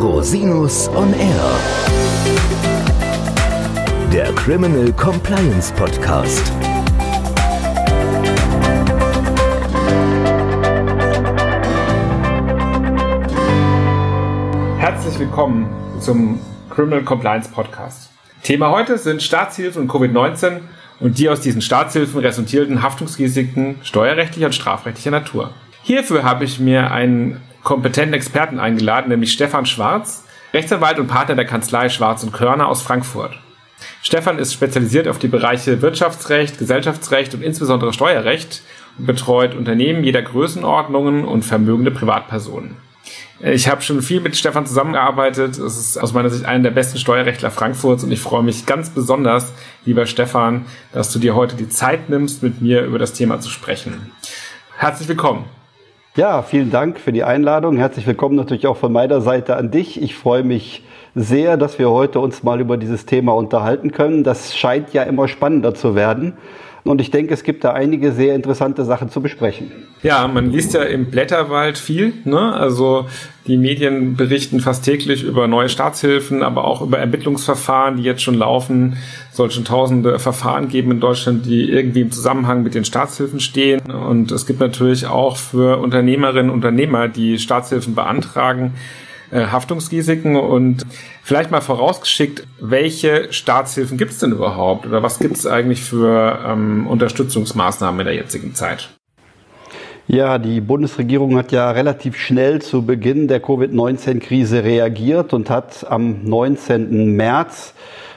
Rosinus on Air. Der Criminal Compliance Podcast. Herzlich willkommen zum Criminal Compliance Podcast. Thema heute sind Staatshilfen und Covid-19 und die aus diesen Staatshilfen resultierenden Haftungsrisiken steuerrechtlicher und strafrechtlicher Natur. Hierfür habe ich mir einen kompetenten Experten eingeladen, nämlich Stefan Schwarz, Rechtsanwalt und Partner der Kanzlei Schwarz und Körner aus Frankfurt. Stefan ist spezialisiert auf die Bereiche Wirtschaftsrecht, Gesellschaftsrecht und insbesondere Steuerrecht und betreut Unternehmen jeder Größenordnungen und vermögende Privatpersonen. Ich habe schon viel mit Stefan zusammengearbeitet. Es ist aus meiner Sicht einer der besten Steuerrechtler Frankfurts und ich freue mich ganz besonders, lieber Stefan, dass du dir heute die Zeit nimmst, mit mir über das Thema zu sprechen. Herzlich willkommen. Ja, vielen Dank für die Einladung. Herzlich willkommen natürlich auch von meiner Seite an dich. Ich freue mich sehr, dass wir heute uns mal über dieses Thema unterhalten können. Das scheint ja immer spannender zu werden. Und ich denke, es gibt da einige sehr interessante Sachen zu besprechen. Ja, man liest ja im Blätterwald viel. Ne? Also die Medien berichten fast täglich über neue Staatshilfen, aber auch über Ermittlungsverfahren, die jetzt schon laufen. Es soll schon tausende Verfahren geben in Deutschland, die irgendwie im Zusammenhang mit den Staatshilfen stehen. Und es gibt natürlich auch für Unternehmerinnen und Unternehmer, die Staatshilfen beantragen, äh, Haftungsrisiken und vielleicht mal vorausgeschickt, welche Staatshilfen gibt es denn überhaupt oder was gibt es eigentlich für ähm, Unterstützungsmaßnahmen in der jetzigen Zeit? Ja, die Bundesregierung hat ja relativ schnell zu Beginn der Covid-19-Krise reagiert und hat am 19. März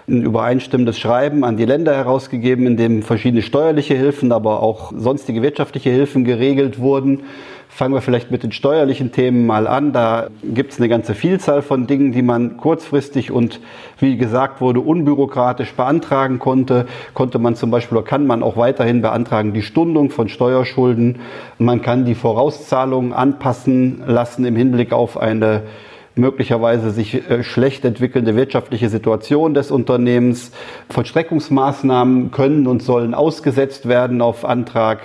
ein übereinstimmendes Schreiben an die Länder herausgegeben, in dem verschiedene steuerliche Hilfen, aber auch sonstige wirtschaftliche Hilfen geregelt wurden. Fangen wir vielleicht mit den steuerlichen Themen mal an. Da gibt es eine ganze Vielzahl von Dingen, die man kurzfristig und wie gesagt wurde, unbürokratisch beantragen konnte. Konnte man zum Beispiel oder kann man auch weiterhin beantragen die Stundung von Steuerschulden. Man kann die Vorauszahlungen anpassen lassen im Hinblick auf eine möglicherweise sich äh, schlecht entwickelnde wirtschaftliche Situation des Unternehmens. Vollstreckungsmaßnahmen können und sollen ausgesetzt werden auf Antrag.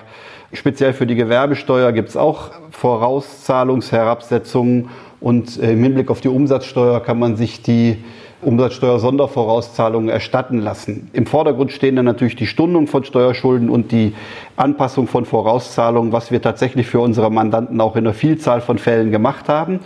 Speziell für die Gewerbesteuer gibt es auch Vorauszahlungsherabsetzungen und äh, im Hinblick auf die Umsatzsteuer kann man sich die Umsatzsteuer-Sondervorauszahlungen erstatten lassen. Im Vordergrund stehen dann natürlich die Stundung von Steuerschulden und die Anpassung von Vorauszahlungen, was wir tatsächlich für unsere Mandanten auch in einer Vielzahl von Fällen gemacht haben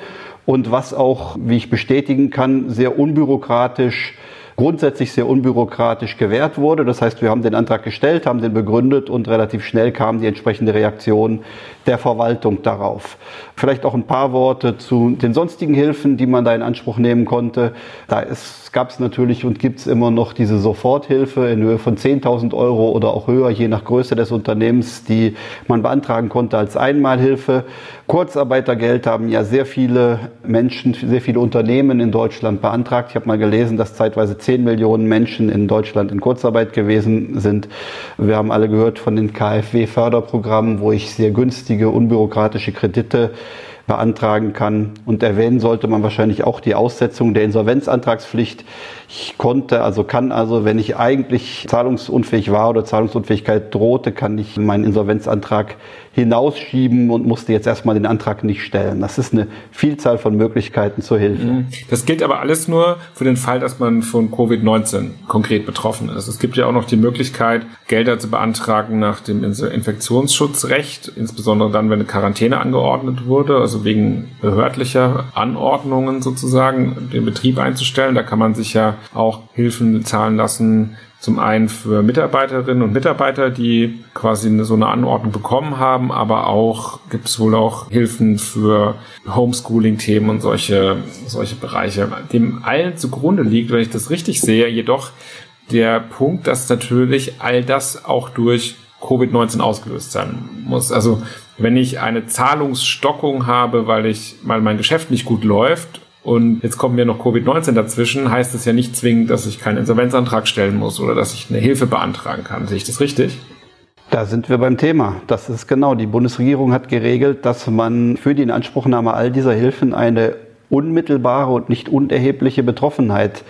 und was auch, wie ich bestätigen kann, sehr unbürokratisch grundsätzlich sehr unbürokratisch gewährt wurde. Das heißt, wir haben den Antrag gestellt, haben den begründet und relativ schnell kam die entsprechende Reaktion der Verwaltung darauf. Vielleicht auch ein paar Worte zu den sonstigen Hilfen, die man da in Anspruch nehmen konnte. Da gab es natürlich und gibt es immer noch diese Soforthilfe in Höhe von 10.000 Euro oder auch höher, je nach Größe des Unternehmens, die man beantragen konnte als Einmalhilfe. Kurzarbeitergeld haben ja sehr viele Menschen, sehr viele Unternehmen in Deutschland beantragt. Ich habe mal gelesen, dass zeitweise 10 Millionen Menschen in Deutschland in Kurzarbeit gewesen sind. Wir haben alle gehört von den KfW-Förderprogrammen, wo ich sehr günstige, unbürokratische Kredite beantragen kann. Und erwähnen sollte man wahrscheinlich auch die Aussetzung der Insolvenzantragspflicht. Ich konnte, also kann also, wenn ich eigentlich zahlungsunfähig war oder Zahlungsunfähigkeit drohte, kann ich meinen Insolvenzantrag hinausschieben und musste jetzt erstmal den Antrag nicht stellen. Das ist eine Vielzahl von Möglichkeiten zur Hilfe. Mhm. Das gilt aber alles nur für den Fall, dass man von Covid-19 konkret betroffen ist. Es gibt ja auch noch die Möglichkeit, Gelder zu beantragen nach dem Infektionsschutzrecht, insbesondere dann, wenn eine Quarantäne angeordnet wurde, also wegen behördlicher Anordnungen sozusagen, den Betrieb einzustellen. Da kann man sich ja auch Hilfen zahlen lassen, zum einen für Mitarbeiterinnen und Mitarbeiter, die quasi so eine Anordnung bekommen haben, aber auch gibt es wohl auch Hilfen für Homeschooling-Themen und solche, solche Bereiche. Dem allen zugrunde liegt, wenn ich das richtig sehe, jedoch der Punkt, dass natürlich all das auch durch Covid-19 ausgelöst sein muss. Also wenn ich eine Zahlungsstockung habe, weil ich, weil mein Geschäft nicht gut läuft und jetzt kommt mir noch Covid-19 dazwischen, heißt es ja nicht zwingend, dass ich keinen Insolvenzantrag stellen muss oder dass ich eine Hilfe beantragen kann. Sehe ich das richtig? Da sind wir beim Thema. Das ist genau. Die Bundesregierung hat geregelt, dass man für die Inanspruchnahme all dieser Hilfen eine unmittelbare und nicht unerhebliche Betroffenheit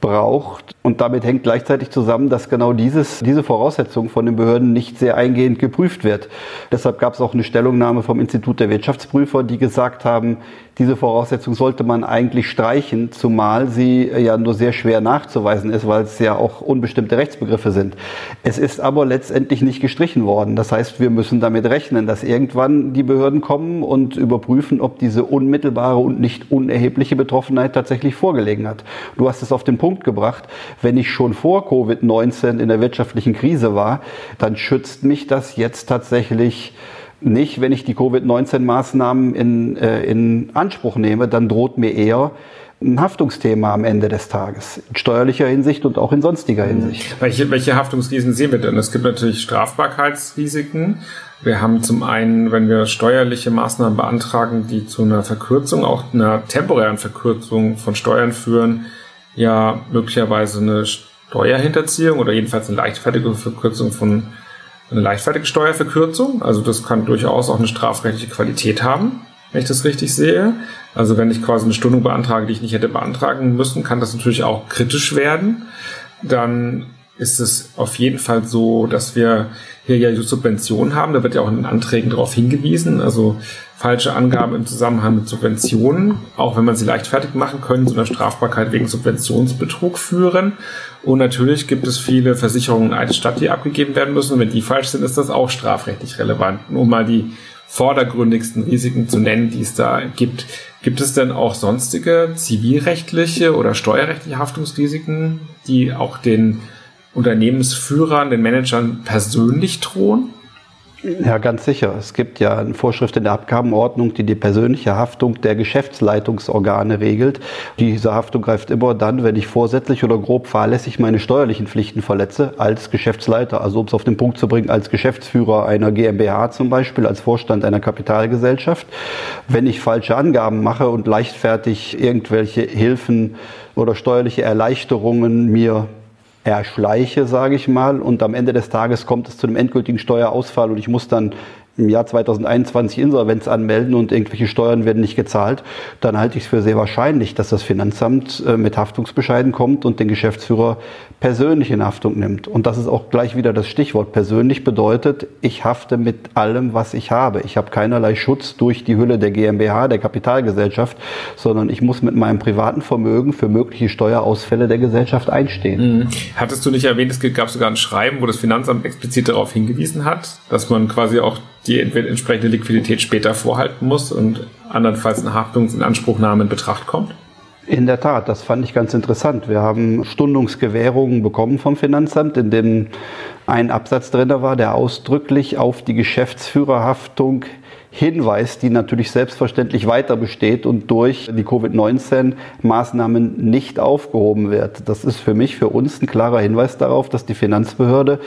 braucht. Und damit hängt gleichzeitig zusammen, dass genau dieses, diese Voraussetzung von den Behörden nicht sehr eingehend geprüft wird. Deshalb gab es auch eine Stellungnahme vom Institut der Wirtschaftsprüfer, die gesagt haben, diese Voraussetzung sollte man eigentlich streichen, zumal sie ja nur sehr schwer nachzuweisen ist, weil es ja auch unbestimmte Rechtsbegriffe sind. Es ist aber letztendlich nicht gestrichen worden. Das heißt, wir müssen damit rechnen, dass irgendwann die Behörden kommen und überprüfen, ob diese unmittelbare und nicht unerhebliche Betroffenheit tatsächlich vorgelegen hat. Du hast es auf den Punkt gebracht. Wenn ich schon vor Covid-19 in der wirtschaftlichen Krise war, dann schützt mich das jetzt tatsächlich nicht, wenn ich die Covid-19-Maßnahmen in, äh, in Anspruch nehme, dann droht mir eher ein Haftungsthema am Ende des Tages, in steuerlicher Hinsicht und auch in sonstiger Hinsicht. Welche, welche Haftungsrisiken sehen wir denn? Es gibt natürlich Strafbarkeitsrisiken. Wir haben zum einen, wenn wir steuerliche Maßnahmen beantragen, die zu einer Verkürzung, auch einer temporären Verkürzung von Steuern führen, ja möglicherweise eine Steuerhinterziehung oder jedenfalls eine leichtfertige Verkürzung von eine leichtfertige Steuerverkürzung. Also das kann durchaus auch eine strafrechtliche Qualität haben, wenn ich das richtig sehe. Also wenn ich quasi eine Stundung beantrage, die ich nicht hätte beantragen müssen, kann das natürlich auch kritisch werden. Dann ist es auf jeden Fall so, dass wir hier ja Subventionen haben. Da wird ja auch in den Anträgen darauf hingewiesen. Also falsche Angaben im Zusammenhang mit Subventionen, auch wenn man sie leichtfertig machen können, zu einer Strafbarkeit wegen Subventionsbetrug führen. Und natürlich gibt es viele Versicherungen eine Stadt, die abgegeben werden müssen. Und wenn die falsch sind, ist das auch strafrechtlich relevant. Um mal die vordergründigsten Risiken zu nennen, die es da gibt. Gibt es denn auch sonstige zivilrechtliche oder steuerrechtliche Haftungsrisiken, die auch den Unternehmensführern, den Managern persönlich drohen? Ja, ganz sicher. Es gibt ja eine Vorschrift in der Abgabenordnung, die die persönliche Haftung der Geschäftsleitungsorgane regelt. Diese Haftung greift immer dann, wenn ich vorsätzlich oder grob fahrlässig meine steuerlichen Pflichten verletze, als Geschäftsleiter, also um es auf den Punkt zu bringen, als Geschäftsführer einer GmbH zum Beispiel, als Vorstand einer Kapitalgesellschaft. Wenn ich falsche Angaben mache und leichtfertig irgendwelche Hilfen oder steuerliche Erleichterungen mir erschleiche, sage ich mal, und am Ende des Tages kommt es zu einem endgültigen Steuerausfall und ich muss dann im Jahr 2021 Insolvenz anmelden und irgendwelche Steuern werden nicht gezahlt, dann halte ich es für sehr wahrscheinlich, dass das Finanzamt äh, mit Haftungsbescheiden kommt und den Geschäftsführer persönlich in Haftung nimmt. Und das ist auch gleich wieder das Stichwort. Persönlich bedeutet, ich hafte mit allem, was ich habe. Ich habe keinerlei Schutz durch die Hülle der GmbH, der Kapitalgesellschaft, sondern ich muss mit meinem privaten Vermögen für mögliche Steuerausfälle der Gesellschaft einstehen. Mhm. Hattest du nicht erwähnt, es gab sogar ein Schreiben, wo das Finanzamt explizit darauf hingewiesen hat, dass man quasi auch die entsprechende Liquidität später vorhalten muss und andernfalls eine Haftungsinanspruchnahme in Betracht kommt? In der Tat, das fand ich ganz interessant. Wir haben Stundungsgewährungen bekommen vom Finanzamt, in dem ein Absatz drin war, der ausdrücklich auf die Geschäftsführerhaftung hinweist, die natürlich selbstverständlich weiter besteht und durch die Covid-19-Maßnahmen nicht aufgehoben wird. Das ist für mich, für uns ein klarer Hinweis darauf, dass die Finanzbehörde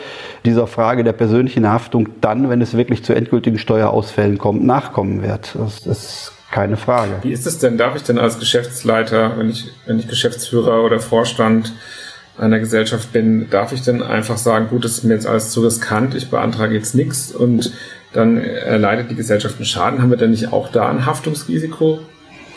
dieser Frage der persönlichen Haftung dann, wenn es wirklich zu endgültigen Steuerausfällen kommt, nachkommen wird. Das ist keine Frage. Wie ist es denn? Darf ich denn als Geschäftsleiter, wenn ich, wenn ich Geschäftsführer oder Vorstand einer Gesellschaft bin, darf ich denn einfach sagen, gut, das ist mir jetzt alles zu riskant, ich beantrage jetzt nichts und dann erleidet die Gesellschaft einen Schaden. Haben wir denn nicht auch da ein Haftungsrisiko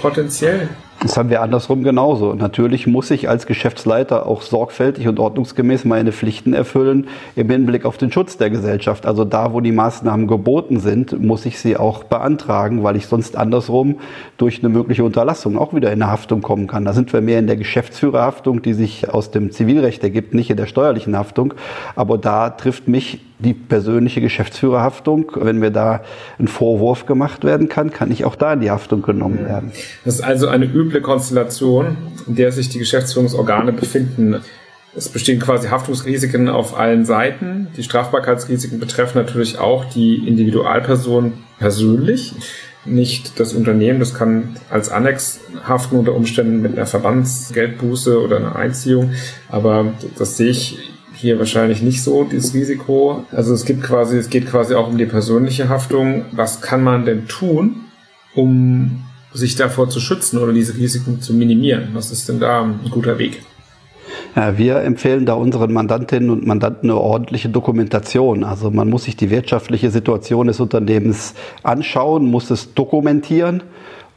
potenziell? Das haben wir andersrum genauso. Natürlich muss ich als Geschäftsleiter auch sorgfältig und ordnungsgemäß meine Pflichten erfüllen im Hinblick auf den Schutz der Gesellschaft. Also da, wo die Maßnahmen geboten sind, muss ich sie auch beantragen, weil ich sonst andersrum durch eine mögliche Unterlassung auch wieder in eine Haftung kommen kann. Da sind wir mehr in der Geschäftsführerhaftung, die sich aus dem Zivilrecht ergibt, nicht in der steuerlichen Haftung. Aber da trifft mich die persönliche Geschäftsführerhaftung. Wenn mir da ein Vorwurf gemacht werden kann, kann ich auch da in die Haftung genommen werden. Das ist also eine üble Konstellation, in der sich die Geschäftsführungsorgane befinden. Es bestehen quasi Haftungsrisiken auf allen Seiten. Die Strafbarkeitsrisiken betreffen natürlich auch die Individualperson persönlich, nicht das Unternehmen. Das kann als Annex haften unter Umständen mit einer Verbandsgeldbuße oder einer Einziehung. Aber das sehe ich hier wahrscheinlich nicht so, dieses Risiko. Also es gibt quasi, es geht quasi auch um die persönliche Haftung. Was kann man denn tun, um sich davor zu schützen oder diese Risiken zu minimieren? Was ist denn da ein guter Weg? Ja, wir empfehlen da unseren Mandantinnen und Mandanten eine ordentliche Dokumentation. Also man muss sich die wirtschaftliche Situation des Unternehmens anschauen, muss es dokumentieren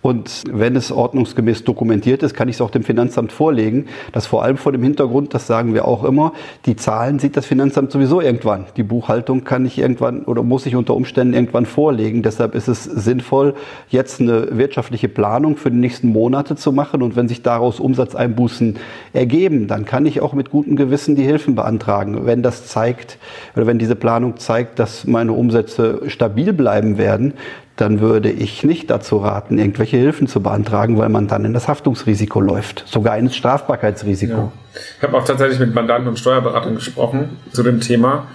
Und wenn es ordnungsgemäß dokumentiert ist, kann ich es auch dem Finanzamt vorlegen. Das vor allem vor dem Hintergrund, das sagen wir auch immer, die Zahlen sieht das Finanzamt sowieso irgendwann. Die Buchhaltung kann ich irgendwann oder muss ich unter Umständen irgendwann vorlegen. Deshalb ist es sinnvoll, jetzt eine wirtschaftliche Planung für die nächsten Monate zu machen. Und wenn sich daraus Umsatzeinbußen ergeben, dann kann ich auch mit gutem Gewissen die Hilfen beantragen. Wenn das zeigt oder wenn diese Planung zeigt, dass meine Umsätze stabil bleiben werden, dann würde ich nicht dazu raten, irgendwelche Hilfen zu beantragen, weil man dann in das Haftungsrisiko läuft, sogar ins Strafbarkeitsrisiko. Ja. Ich habe auch tatsächlich mit Mandanten und Steuerberatern gesprochen zu dem Thema.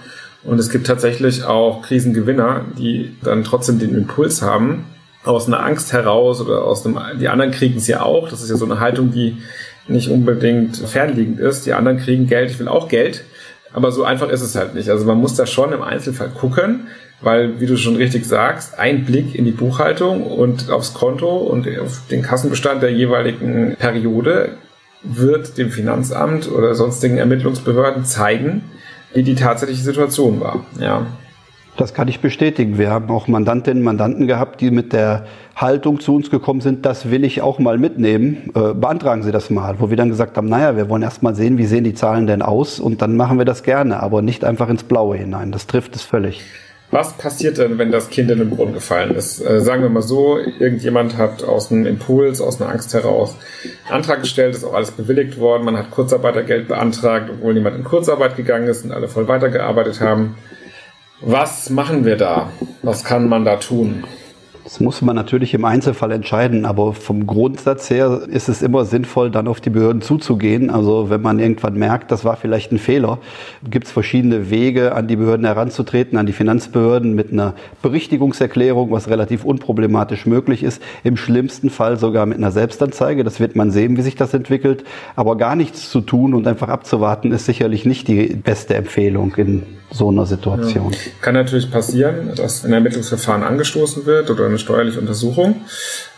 Und es gibt tatsächlich auch Krisengewinner, die dann trotzdem den Impuls haben, aus einer Angst heraus oder aus einem, die anderen kriegen es ja auch. Das ist ja so eine Haltung, die nicht unbedingt fernliegend ist. Die anderen kriegen Geld, ich will auch Geld. Aber so einfach ist es halt nicht. Also man muss da schon im Einzelfall gucken, weil, wie du schon richtig sagst, ein Blick in die Buchhaltung und aufs Konto und auf den Kassenbestand der jeweiligen Periode wird dem Finanzamt oder sonstigen Ermittlungsbehörden zeigen, wie die tatsächliche Situation war. Ja. Das kann ich bestätigen. Wir haben auch Mandantinnen und Mandanten gehabt, die mit der Haltung zu uns gekommen sind, das will ich auch mal mitnehmen. Äh, beantragen Sie das mal. Wo wir dann gesagt haben, naja, wir wollen erst mal sehen, wie sehen die Zahlen denn aus und dann machen wir das gerne, aber nicht einfach ins Blaue hinein. Das trifft es völlig. Was passiert denn, wenn das Kind in den Brunnen gefallen ist? Äh, sagen wir mal so, irgendjemand hat aus einem Impuls, aus einer Angst heraus einen Antrag gestellt, ist auch alles bewilligt worden, man hat Kurzarbeitergeld beantragt, obwohl niemand in Kurzarbeit gegangen ist und alle voll weitergearbeitet haben. Was machen wir da? Was kann man da tun? Das muss man natürlich im Einzelfall entscheiden, aber vom Grundsatz her ist es immer sinnvoll, dann auf die Behörden zuzugehen. Also wenn man irgendwann merkt, das war vielleicht ein Fehler, gibt es verschiedene Wege, an die Behörden heranzutreten, an die Finanzbehörden mit einer Berichtigungserklärung, was relativ unproblematisch möglich ist. Im schlimmsten Fall sogar mit einer Selbstanzeige. Das wird man sehen, wie sich das entwickelt. Aber gar nichts zu tun und einfach abzuwarten, ist sicherlich nicht die beste Empfehlung in so einer Situation. Ja. Kann natürlich passieren, dass ein Ermittlungsverfahren angestoßen wird oder eine steuerliche Untersuchung.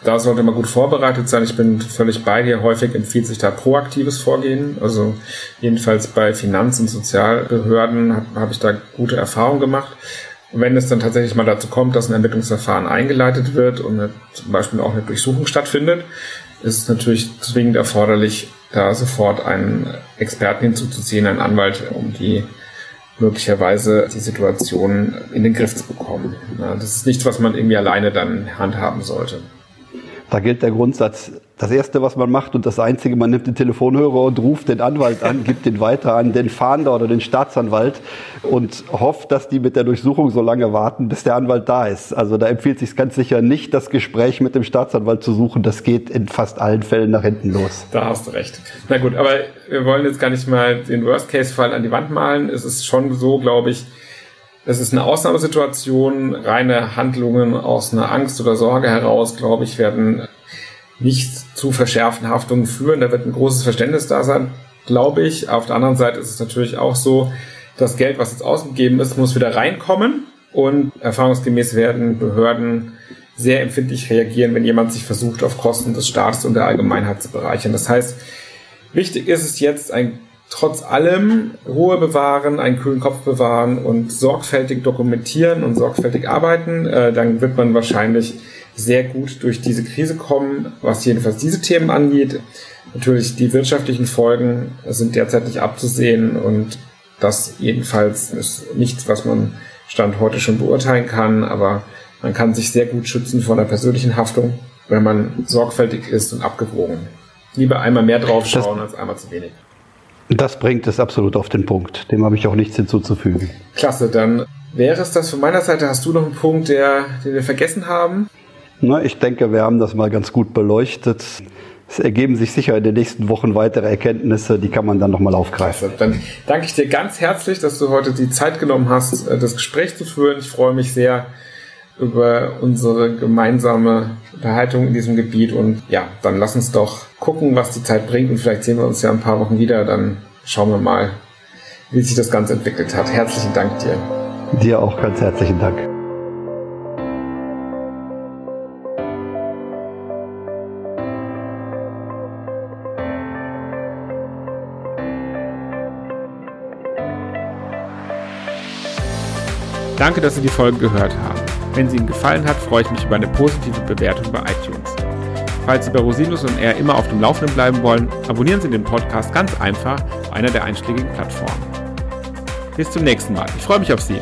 Da sollte man gut vorbereitet sein. Ich bin völlig bei dir. Häufig empfiehlt sich da proaktives Vorgehen. Also jedenfalls bei Finanz- und Sozialbehörden habe hab ich da gute Erfahrungen gemacht. Wenn es dann tatsächlich mal dazu kommt, dass ein Ermittlungsverfahren eingeleitet wird und eine, zum Beispiel auch eine Durchsuchung stattfindet, ist es natürlich zwingend erforderlich, da sofort einen Experten hinzuzuziehen, einen Anwalt, um die möglicherweise die Situation in den Griff zu bekommen. das ist nichts, was man irgendwie alleine dann handhaben sollte. Da gilt der Grundsatz, das Erste, was man macht und das Einzige, man nimmt den Telefonhörer und ruft den Anwalt an, gibt den weiter an den Fahnder oder den Staatsanwalt und hofft, dass die mit der Durchsuchung so lange warten, bis der Anwalt da ist. Also da empfiehlt sich ganz sicher nicht, das Gespräch mit dem Staatsanwalt zu suchen. Das geht in fast allen Fällen nach hinten los. Da hast du recht. Na gut, aber wir wollen jetzt gar nicht mal den Worst-Case-Fall an die Wand malen. Es ist schon so, glaube ich, es ist eine Ausnahmesituation. Reine Handlungen aus einer Angst oder Sorge heraus, glaube ich, werden nicht zu verschärften Haftungen führen. Da wird ein großes Verständnis da sein, glaube ich. Auf der anderen Seite ist es natürlich auch so, das Geld, was jetzt ausgegeben ist, muss wieder reinkommen. Und erfahrungsgemäß werden Behörden sehr empfindlich reagieren, wenn jemand sich versucht, auf Kosten des Staates und der Allgemeinheit zu bereichern. Das heißt, wichtig ist es jetzt, ein trotz allem Ruhe bewahren, einen kühlen Kopf bewahren und sorgfältig dokumentieren und sorgfältig arbeiten. Äh, dann wird man wahrscheinlich sehr gut durch diese Krise kommen, was jedenfalls diese Themen angeht. Natürlich die wirtschaftlichen Folgen sind derzeit nicht abzusehen und das jedenfalls ist nichts, was man Stand heute schon beurteilen kann, aber man kann sich sehr gut schützen vor einer persönlichen Haftung, wenn man sorgfältig ist und abgewogen. Lieber einmal mehr draufschauen als einmal zu wenig. Das bringt es absolut auf den Punkt. Dem habe ich auch nichts hinzuzufügen. Klasse, dann wäre es das von meiner Seite. Hast du noch einen Punkt, der, den wir vergessen haben? Na, ich denke, wir haben das mal ganz gut beleuchtet. Es ergeben sich sicher in den nächsten Wochen weitere Erkenntnisse, die kann man dann nochmal aufgreifen. Dann danke ich dir ganz herzlich, dass du heute die Zeit genommen hast, äh, das Gespräch zu führen. Ich freue mich sehr über unsere gemeinsame Unterhaltung in diesem Gebiet und ja, dann lass uns doch gucken, was die Zeit bringt und vielleicht sehen wir uns ja ein paar Wochen wieder. Dann schauen wir mal, wie sich das Ganze entwickelt hat. Herzlichen Dank dir. Dir auch ganz herzlichen Dank. Danke, dass Sie die Folge gehört haben. Wenn sie Ihnen gefallen hat, freue ich mich über eine positive Bewertung bei iTunes. Falls Sie bei Rosinus und R immer auf dem Laufenden bleiben wollen, abonnieren Sie den Podcast ganz einfach auf einer der einschlägigen Plattformen. Bis zum nächsten Mal. Ich freue mich auf Sie.